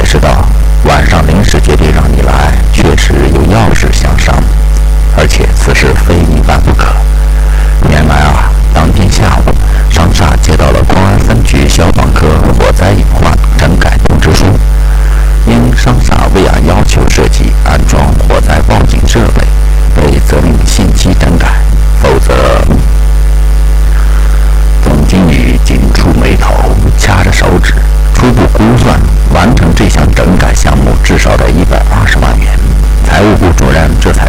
解释道：“咱这才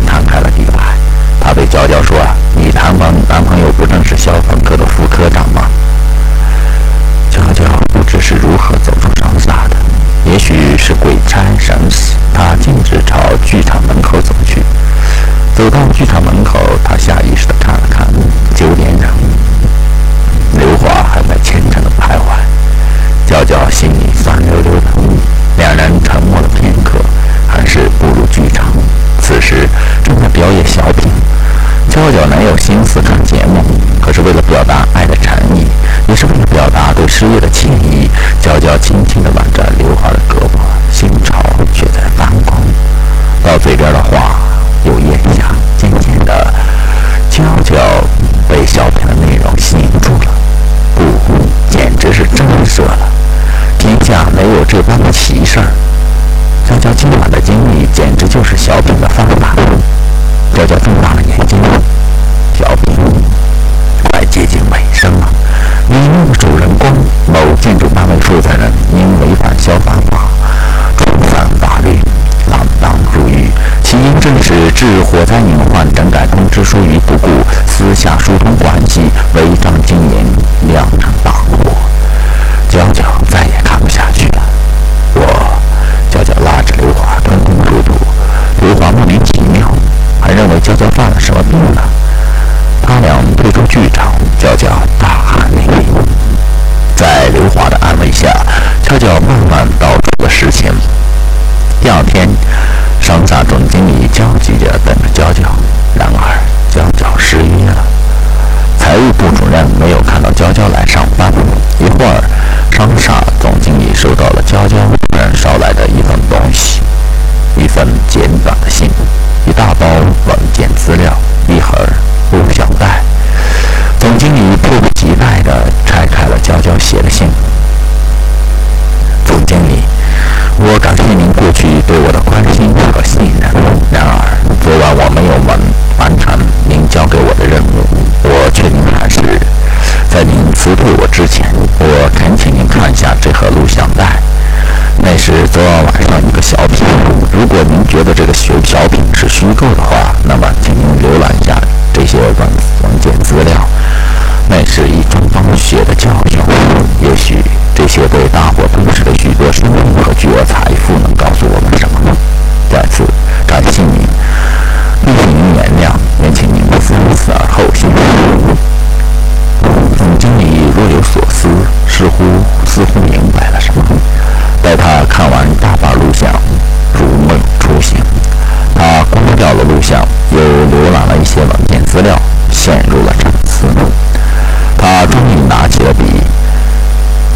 致火灾隐患整改通知书于不顾，私下疏通关系，违章经营两。小品是虚构的话。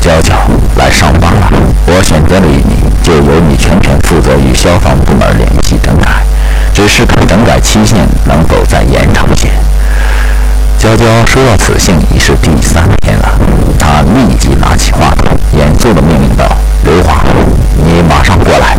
娇娇来上班了，我选择了你，就由你全权负责与消防部门联系整改，只是看整改期限能否再延长些。娇娇收到此信已是第三天了，她立即拿起话筒，严肃地命令道：刘华，你马上过来。